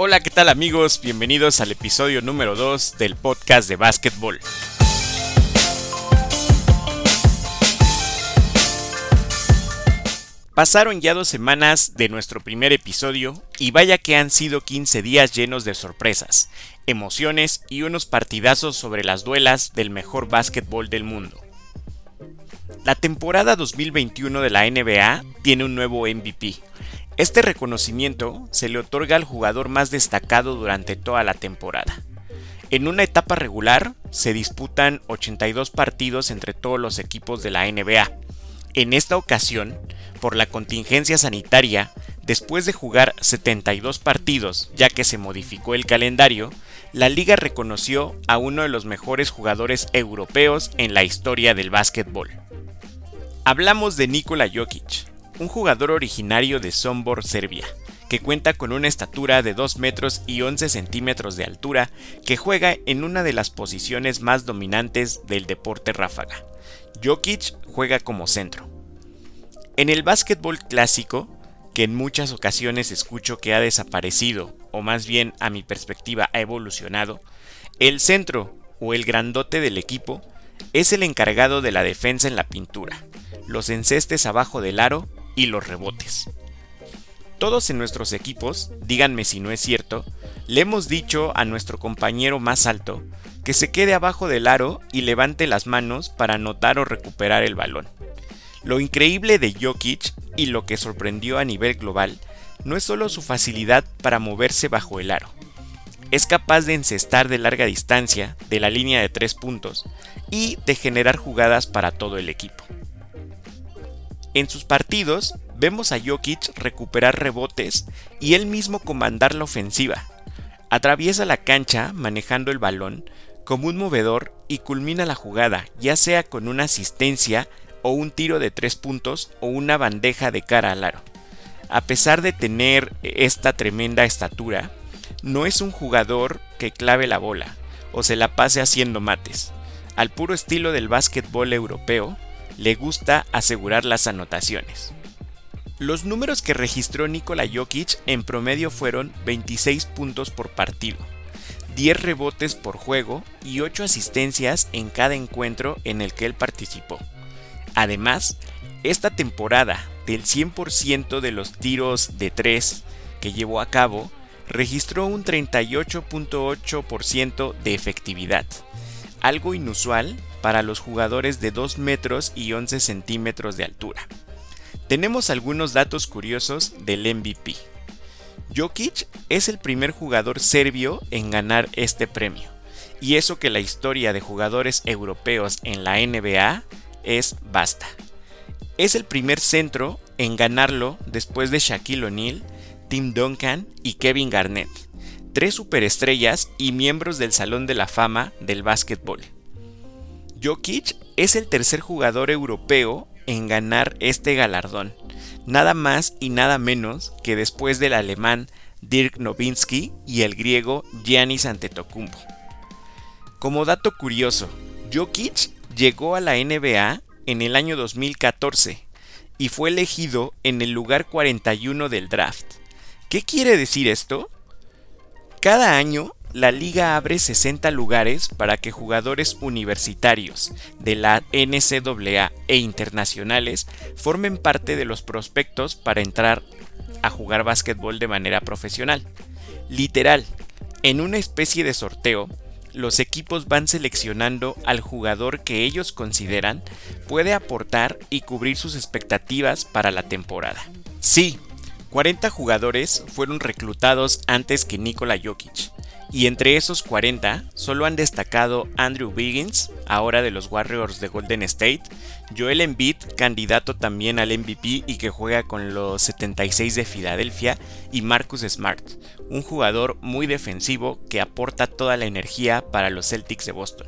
Hola, ¿qué tal amigos? Bienvenidos al episodio número 2 del podcast de básquetbol. Pasaron ya dos semanas de nuestro primer episodio y vaya que han sido 15 días llenos de sorpresas, emociones y unos partidazos sobre las duelas del mejor básquetbol del mundo. La temporada 2021 de la NBA tiene un nuevo MVP. Este reconocimiento se le otorga al jugador más destacado durante toda la temporada. En una etapa regular se disputan 82 partidos entre todos los equipos de la NBA. En esta ocasión, por la contingencia sanitaria, después de jugar 72 partidos, ya que se modificó el calendario, la liga reconoció a uno de los mejores jugadores europeos en la historia del básquetbol. Hablamos de Nikola Jokic, un jugador originario de Sombor, Serbia, que cuenta con una estatura de 2 metros y 11 centímetros de altura, que juega en una de las posiciones más dominantes del deporte ráfaga. Jokic juega como centro. En el básquetbol clásico, que en muchas ocasiones escucho que ha desaparecido, o más bien a mi perspectiva ha evolucionado, el centro o el grandote del equipo es el encargado de la defensa en la pintura, los encestes abajo del aro y los rebotes. Todos en nuestros equipos, díganme si no es cierto, le hemos dicho a nuestro compañero más alto que se quede abajo del aro y levante las manos para anotar o recuperar el balón. Lo increíble de Jokic y lo que sorprendió a nivel global no es solo su facilidad para moverse bajo el aro. Es capaz de encestar de larga distancia, de la línea de tres puntos, y de generar jugadas para todo el equipo. En sus partidos vemos a Jokic recuperar rebotes y él mismo comandar la ofensiva. Atraviesa la cancha manejando el balón como un movedor y culmina la jugada, ya sea con una asistencia o un tiro de tres puntos o una bandeja de cara al aro. A pesar de tener esta tremenda estatura, no es un jugador que clave la bola o se la pase haciendo mates. Al puro estilo del básquetbol europeo, le gusta asegurar las anotaciones. Los números que registró Nikola Jokic en promedio fueron 26 puntos por partido, 10 rebotes por juego y 8 asistencias en cada encuentro en el que él participó. Además, esta temporada, del 100% de los tiros de 3 que llevó a cabo, registró un 38.8% de efectividad, algo inusual para los jugadores de 2 metros y 11 centímetros de altura. Tenemos algunos datos curiosos del MVP. Jokic es el primer jugador serbio en ganar este premio, y eso que la historia de jugadores europeos en la NBA es basta. Es el primer centro en ganarlo después de Shaquille O'Neal, Tim Duncan y Kevin Garnett, tres superestrellas y miembros del Salón de la Fama del básquetbol. Jokic es el tercer jugador europeo en ganar este galardón, nada más y nada menos que después del alemán Dirk Nowitzki y el griego Giannis Antetokounmpo. Como dato curioso, Jokic llegó a la NBA en el año 2014 y fue elegido en el lugar 41 del draft. ¿Qué quiere decir esto? Cada año la liga abre 60 lugares para que jugadores universitarios de la NCAA e internacionales formen parte de los prospectos para entrar a jugar básquetbol de manera profesional. Literal, en una especie de sorteo, los equipos van seleccionando al jugador que ellos consideran puede aportar y cubrir sus expectativas para la temporada. Sí, 40 jugadores fueron reclutados antes que Nikola Jokic, y entre esos 40 solo han destacado Andrew Wiggins, ahora de los Warriors de Golden State, Joel Embiid, candidato también al MVP y que juega con los 76 de Filadelfia, y Marcus Smart, un jugador muy defensivo que aporta toda la energía para los Celtics de Boston.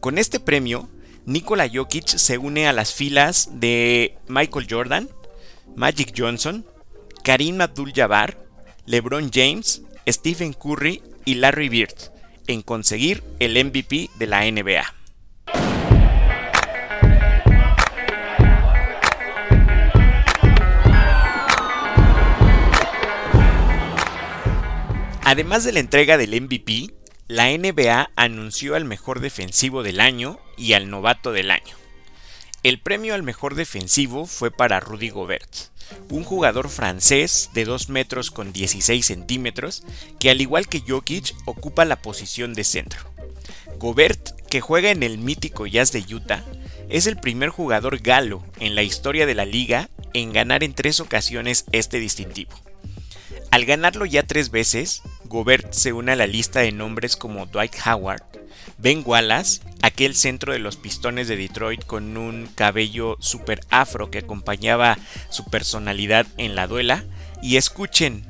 Con este premio, Nikola Jokic se une a las filas de Michael Jordan, Magic Johnson, Karim Abdul-Jabbar, LeBron James, Stephen Curry y Larry Bird en conseguir el MVP de la NBA. Además de la entrega del MVP, la NBA anunció al mejor defensivo del año y al novato del año. El premio al mejor defensivo fue para Rudy Gobert, un jugador francés de 2 metros con 16 centímetros que al igual que Jokic ocupa la posición de centro. Gobert, que juega en el mítico Jazz de Utah, es el primer jugador galo en la historia de la liga en ganar en tres ocasiones este distintivo. Al ganarlo ya tres veces, Gobert se une a la lista de nombres como Dwight Howard, Ben Wallace, aquel centro de los pistones de Detroit con un cabello super afro que acompañaba su personalidad en la duela, y escuchen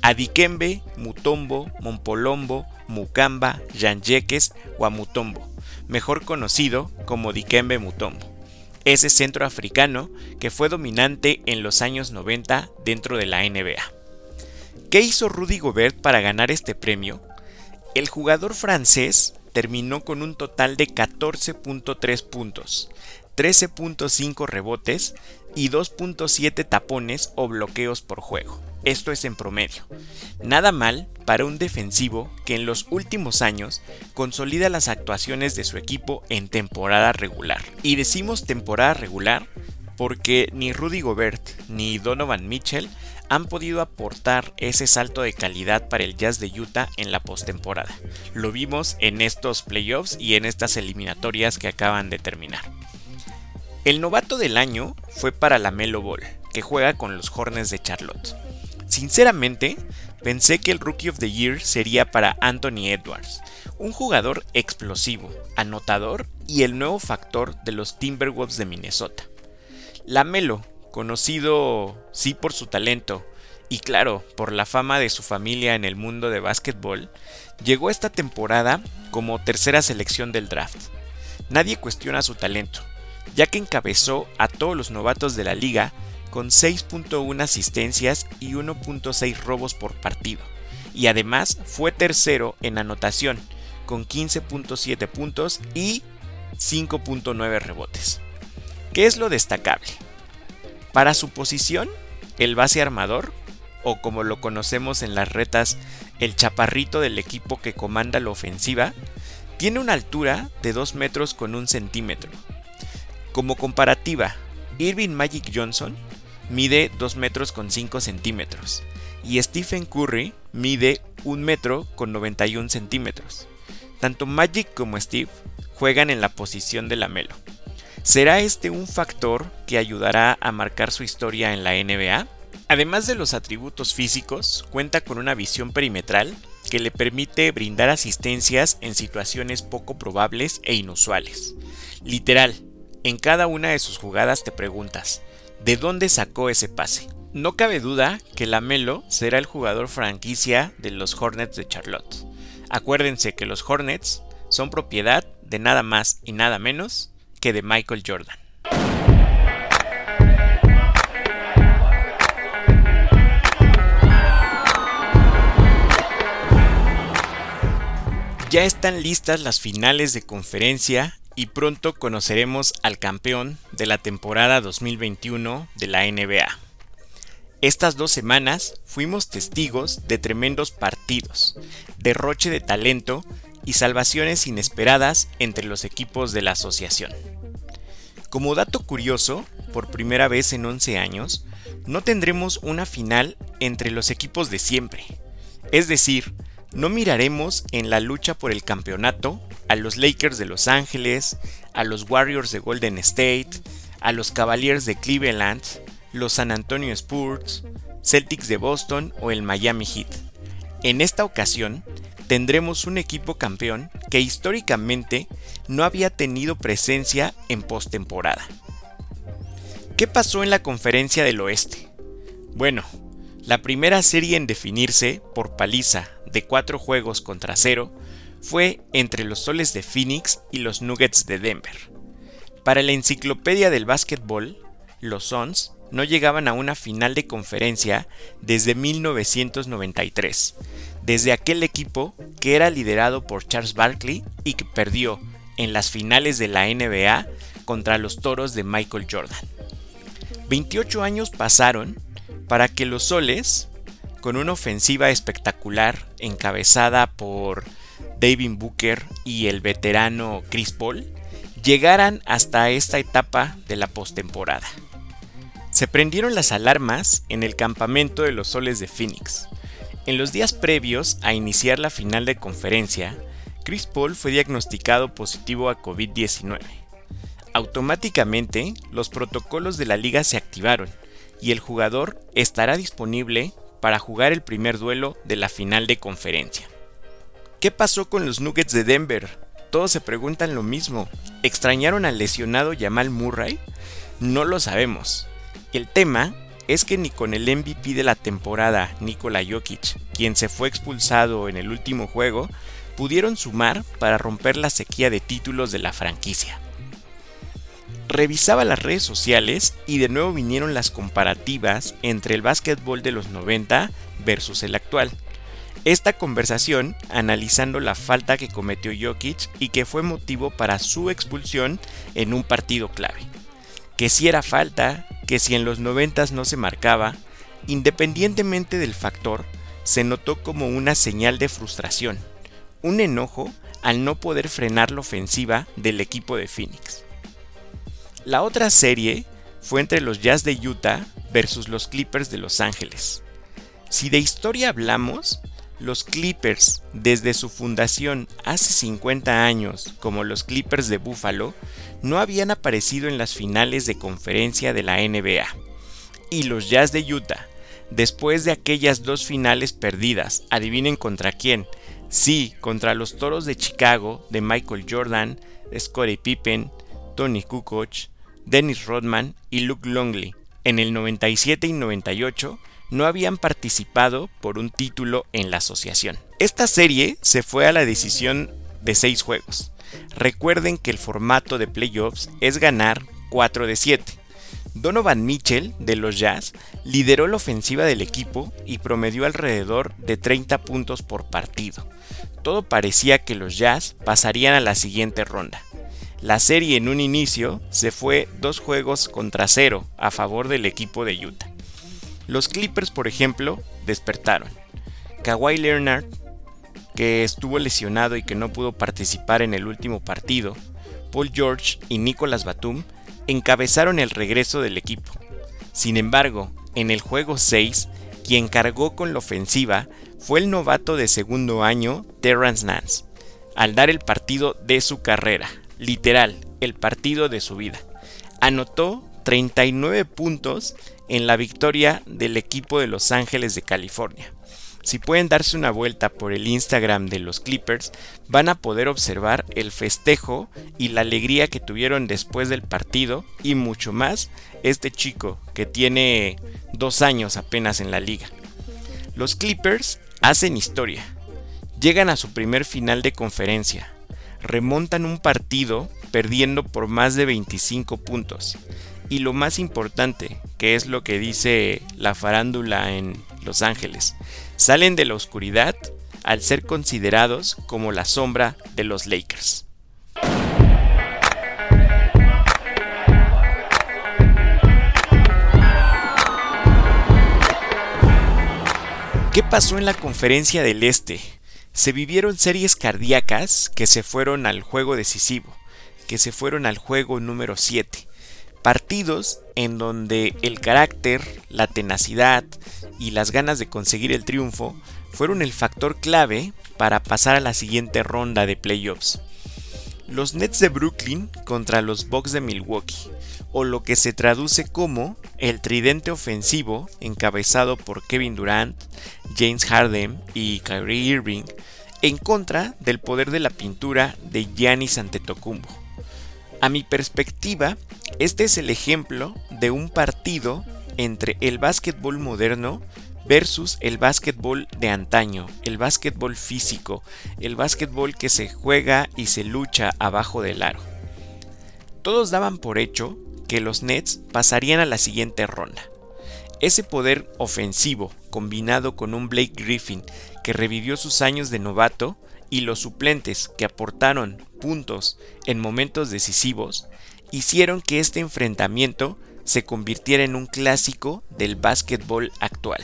a Dikembe, Mutombo, Mompolombo, Mukamba, Yanjeques o Amutombo, mejor conocido como Dikembe Mutombo, ese centro africano que fue dominante en los años 90 dentro de la NBA. ¿Qué hizo Rudy Gobert para ganar este premio? El jugador francés terminó con un total de 14.3 puntos, 13.5 rebotes y 2.7 tapones o bloqueos por juego. Esto es en promedio. Nada mal para un defensivo que en los últimos años consolida las actuaciones de su equipo en temporada regular. Y decimos temporada regular porque ni Rudy Gobert ni Donovan Mitchell han podido aportar ese salto de calidad para el Jazz de Utah en la postemporada. Lo vimos en estos playoffs y en estas eliminatorias que acaban de terminar. El novato del año fue para la Melo Ball, que juega con los Hornets de Charlotte. Sinceramente, pensé que el Rookie of the Year sería para Anthony Edwards, un jugador explosivo, anotador y el nuevo factor de los Timberwolves de Minnesota. La Melo conocido sí por su talento y claro, por la fama de su familia en el mundo de básquetbol, llegó esta temporada como tercera selección del draft. Nadie cuestiona su talento, ya que encabezó a todos los novatos de la liga con 6.1 asistencias y 1.6 robos por partido, y además fue tercero en anotación, con 15.7 puntos y 5.9 rebotes. ¿Qué es lo destacable? Para su posición, el base armador, o como lo conocemos en las retas, el chaparrito del equipo que comanda la ofensiva, tiene una altura de 2 metros con 1 centímetro. Como comparativa, Irving Magic Johnson mide 2 metros con 5 centímetros y Stephen Curry mide 1 metro con 91 centímetros. Tanto Magic como Steve juegan en la posición de la Melo. ¿Será este un factor que ayudará a marcar su historia en la NBA? Además de los atributos físicos, cuenta con una visión perimetral que le permite brindar asistencias en situaciones poco probables e inusuales. Literal, en cada una de sus jugadas te preguntas, ¿de dónde sacó ese pase? No cabe duda que Lamelo será el jugador franquicia de los Hornets de Charlotte. Acuérdense que los Hornets son propiedad de nada más y nada menos de Michael Jordan. Ya están listas las finales de conferencia y pronto conoceremos al campeón de la temporada 2021 de la NBA. Estas dos semanas fuimos testigos de tremendos partidos, derroche de talento y salvaciones inesperadas entre los equipos de la asociación. Como dato curioso, por primera vez en 11 años, no tendremos una final entre los equipos de siempre. Es decir, no miraremos en la lucha por el campeonato a los Lakers de Los Ángeles, a los Warriors de Golden State, a los Cavaliers de Cleveland, los San Antonio Spurs, Celtics de Boston o el Miami Heat. En esta ocasión, tendremos un equipo campeón que históricamente no había tenido presencia en postemporada. ¿Qué pasó en la conferencia del oeste? Bueno, la primera serie en definirse por paliza de cuatro juegos contra cero fue entre los Soles de Phoenix y los Nuggets de Denver. Para la enciclopedia del básquetbol, los Suns no llegaban a una final de conferencia desde 1993, desde aquel equipo que era liderado por Charles Barkley y que perdió en las finales de la NBA contra los Toros de Michael Jordan. 28 años pasaron para que los Soles con una ofensiva espectacular encabezada por David Booker y el veterano Chris Paul, llegaran hasta esta etapa de la postemporada. Se prendieron las alarmas en el campamento de los soles de Phoenix. En los días previos a iniciar la final de conferencia, Chris Paul fue diagnosticado positivo a COVID-19. Automáticamente, los protocolos de la liga se activaron y el jugador estará disponible para jugar el primer duelo de la final de conferencia. ¿Qué pasó con los Nuggets de Denver? Todos se preguntan lo mismo. ¿Extrañaron al lesionado Jamal Murray? No lo sabemos. El tema es que ni con el MVP de la temporada, Nikola Jokic, quien se fue expulsado en el último juego, pudieron sumar para romper la sequía de títulos de la franquicia. Revisaba las redes sociales y de nuevo vinieron las comparativas entre el básquetbol de los 90 versus el actual. Esta conversación analizando la falta que cometió Jokic y que fue motivo para su expulsión en un partido clave. Que si era falta, que si en los 90 no se marcaba, independientemente del factor, se notó como una señal de frustración, un enojo al no poder frenar la ofensiva del equipo de Phoenix. La otra serie fue entre los Jazz de Utah versus los Clippers de Los Ángeles. Si de historia hablamos, los Clippers desde su fundación hace 50 años como los Clippers de Buffalo no habían aparecido en las finales de conferencia de la NBA. Y los Jazz de Utah, después de aquellas dos finales perdidas, adivinen contra quién, sí, contra los Toros de Chicago de Michael Jordan, Scottie Pippen, Tony Kukoc, Dennis Rodman y Luke Longley en el 97 y 98 no habían participado por un título en la asociación. Esta serie se fue a la decisión de 6 juegos. Recuerden que el formato de playoffs es ganar 4 de 7. Donovan Mitchell de los Jazz lideró la ofensiva del equipo y promedió alrededor de 30 puntos por partido. Todo parecía que los Jazz pasarían a la siguiente ronda. La serie en un inicio se fue dos juegos contra cero a favor del equipo de Utah. Los Clippers, por ejemplo, despertaron. Kawhi Leonard, que estuvo lesionado y que no pudo participar en el último partido, Paul George y Nicolas Batum encabezaron el regreso del equipo. Sin embargo, en el juego 6, quien cargó con la ofensiva fue el novato de segundo año Terrence Nance, al dar el partido de su carrera, literal, el partido de su vida. Anotó 39 puntos en la victoria del equipo de Los Ángeles de California. Si pueden darse una vuelta por el Instagram de los Clippers, van a poder observar el festejo y la alegría que tuvieron después del partido y mucho más este chico que tiene dos años apenas en la liga. Los Clippers hacen historia, llegan a su primer final de conferencia, remontan un partido perdiendo por más de 25 puntos. Y lo más importante, que es lo que dice la farándula en Los Ángeles, salen de la oscuridad al ser considerados como la sombra de los Lakers. ¿Qué pasó en la conferencia del Este? se vivieron series cardíacas que se fueron al juego decisivo, que se fueron al juego número 7. Partidos en donde el carácter, la tenacidad y las ganas de conseguir el triunfo fueron el factor clave para pasar a la siguiente ronda de playoffs. Los Nets de Brooklyn contra los Bucks de Milwaukee, o lo que se traduce como el tridente ofensivo encabezado por Kevin Durant, James Harden y Kyrie Irving, en contra del poder de la pintura de Giannis Antetokounmpo. A mi perspectiva, este es el ejemplo de un partido entre el básquetbol moderno versus el básquetbol de antaño, el básquetbol físico, el básquetbol que se juega y se lucha abajo del aro. Todos daban por hecho que los Nets pasarían a la siguiente ronda. Ese poder ofensivo, combinado con un Blake Griffin que revivió sus años de novato y los suplentes que aportaron puntos en momentos decisivos, hicieron que este enfrentamiento se convirtiera en un clásico del básquetbol actual.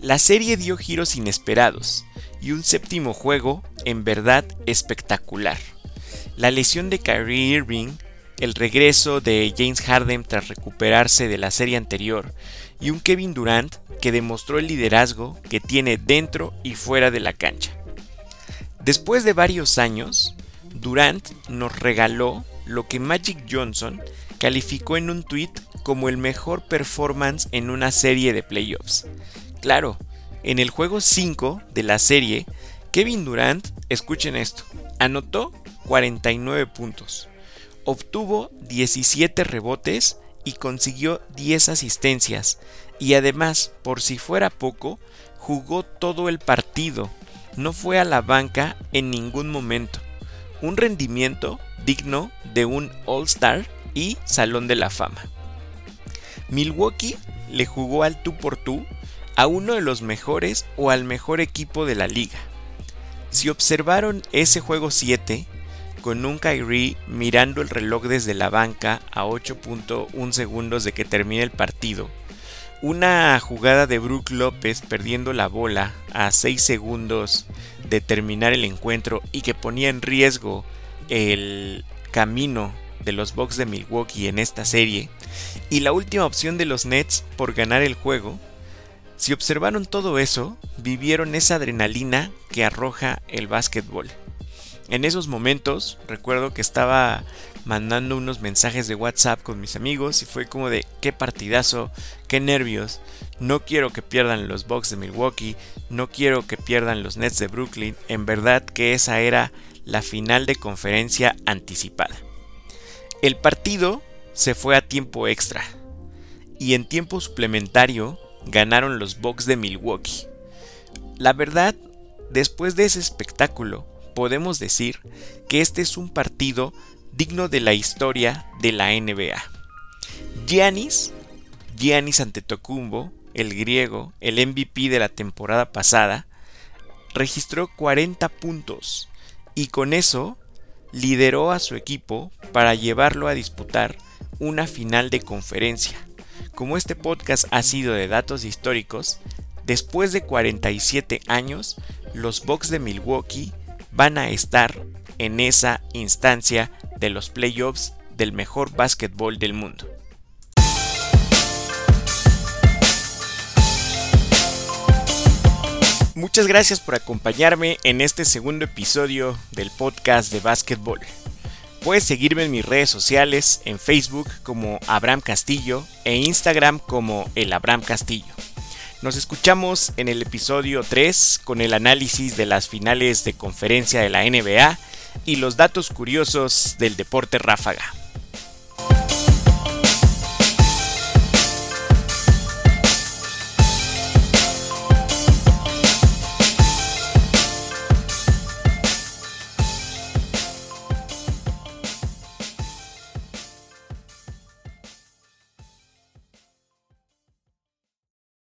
La serie dio giros inesperados y un séptimo juego en verdad espectacular. La lesión de Kyrie Irving, el regreso de James Harden tras recuperarse de la serie anterior y un Kevin Durant que demostró el liderazgo que tiene dentro y fuera de la cancha. Después de varios años, Durant nos regaló lo que Magic Johnson calificó en un tweet como el mejor performance en una serie de playoffs. Claro, en el juego 5 de la serie, Kevin Durant, escuchen esto, anotó 49 puntos, obtuvo 17 rebotes y consiguió 10 asistencias, y además, por si fuera poco, jugó todo el partido, no fue a la banca en ningún momento. Un rendimiento digno de un All-Star y Salón de la Fama. Milwaukee le jugó al tú por tú a uno de los mejores o al mejor equipo de la liga. Si observaron ese juego 7, con un Kyrie mirando el reloj desde la banca a 8.1 segundos de que termine el partido, una jugada de Brook López perdiendo la bola a 6 segundos de terminar el encuentro y que ponía en riesgo el camino de los Bucks de Milwaukee en esta serie, y la última opción de los Nets por ganar el juego, si observaron todo eso, vivieron esa adrenalina que arroja el básquetbol. En esos momentos, recuerdo que estaba mandando unos mensajes de WhatsApp con mis amigos y fue como de qué partidazo, qué nervios, no quiero que pierdan los Bucks de Milwaukee, no quiero que pierdan los Nets de Brooklyn, en verdad que esa era la final de conferencia anticipada. El partido se fue a tiempo extra y en tiempo suplementario ganaron los Bucks de Milwaukee. La verdad, después de ese espectáculo, podemos decir que este es un partido digno de la historia de la NBA. Giannis, Giannis Antetokounmpo, el griego, el MVP de la temporada pasada, registró 40 puntos y con eso lideró a su equipo para llevarlo a disputar una final de conferencia. Como este podcast ha sido de datos históricos, después de 47 años, los Bucks de Milwaukee van a estar en esa instancia de los playoffs del mejor básquetbol del mundo. Muchas gracias por acompañarme en este segundo episodio del podcast de básquetbol. Puedes seguirme en mis redes sociales, en Facebook como Abraham Castillo e Instagram como el Abraham Castillo. Nos escuchamos en el episodio 3 con el análisis de las finales de conferencia de la NBA y los datos curiosos del deporte ráfaga.